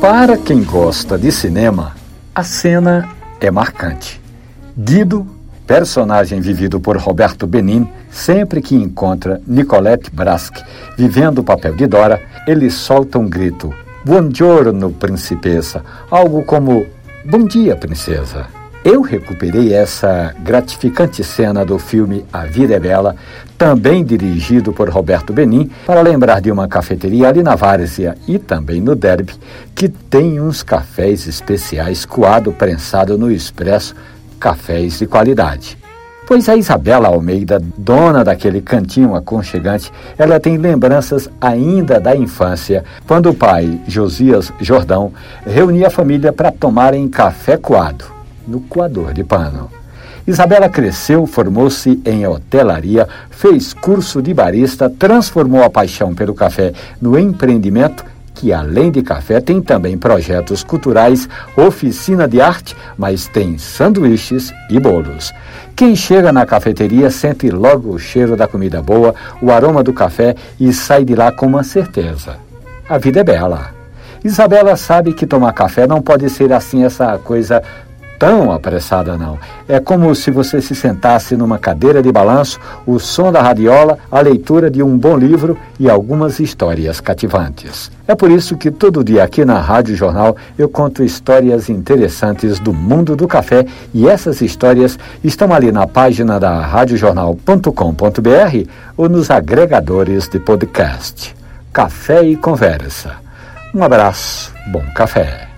Para quem gosta de cinema, a cena é marcante. Guido, personagem vivido por Roberto Benin, sempre que encontra Nicolette Brask vivendo o papel de Dora, ele solta um grito: Buongiorno, princesa! Algo como Bom dia, princesa! Eu recuperei essa gratificante cena do filme A Vida é Bela, também dirigido por Roberto Benin, para lembrar de uma cafeteria ali na Várzea e também no Derby, que tem uns cafés especiais coado prensado no expresso, cafés de qualidade. Pois a Isabela Almeida, dona daquele cantinho aconchegante, ela tem lembranças ainda da infância, quando o pai, Josias Jordão, reunia a família para tomarem café coado no coador de pano. Isabela cresceu, formou-se em hotelaria, fez curso de barista, transformou a paixão pelo café no empreendimento que além de café tem também projetos culturais, oficina de arte, mas tem sanduíches e bolos. Quem chega na cafeteria sente logo o cheiro da comida boa, o aroma do café e sai de lá com uma certeza. A vida é bela. Isabela sabe que tomar café não pode ser assim essa coisa tão apressada, não. É como se você se sentasse numa cadeira de balanço, o som da radiola, a leitura de um bom livro e algumas histórias cativantes. É por isso que todo dia aqui na Rádio Jornal eu conto histórias interessantes do mundo do café e essas histórias estão ali na página da radiojornal.com.br ou nos agregadores de podcast. Café e Conversa. Um abraço, bom café.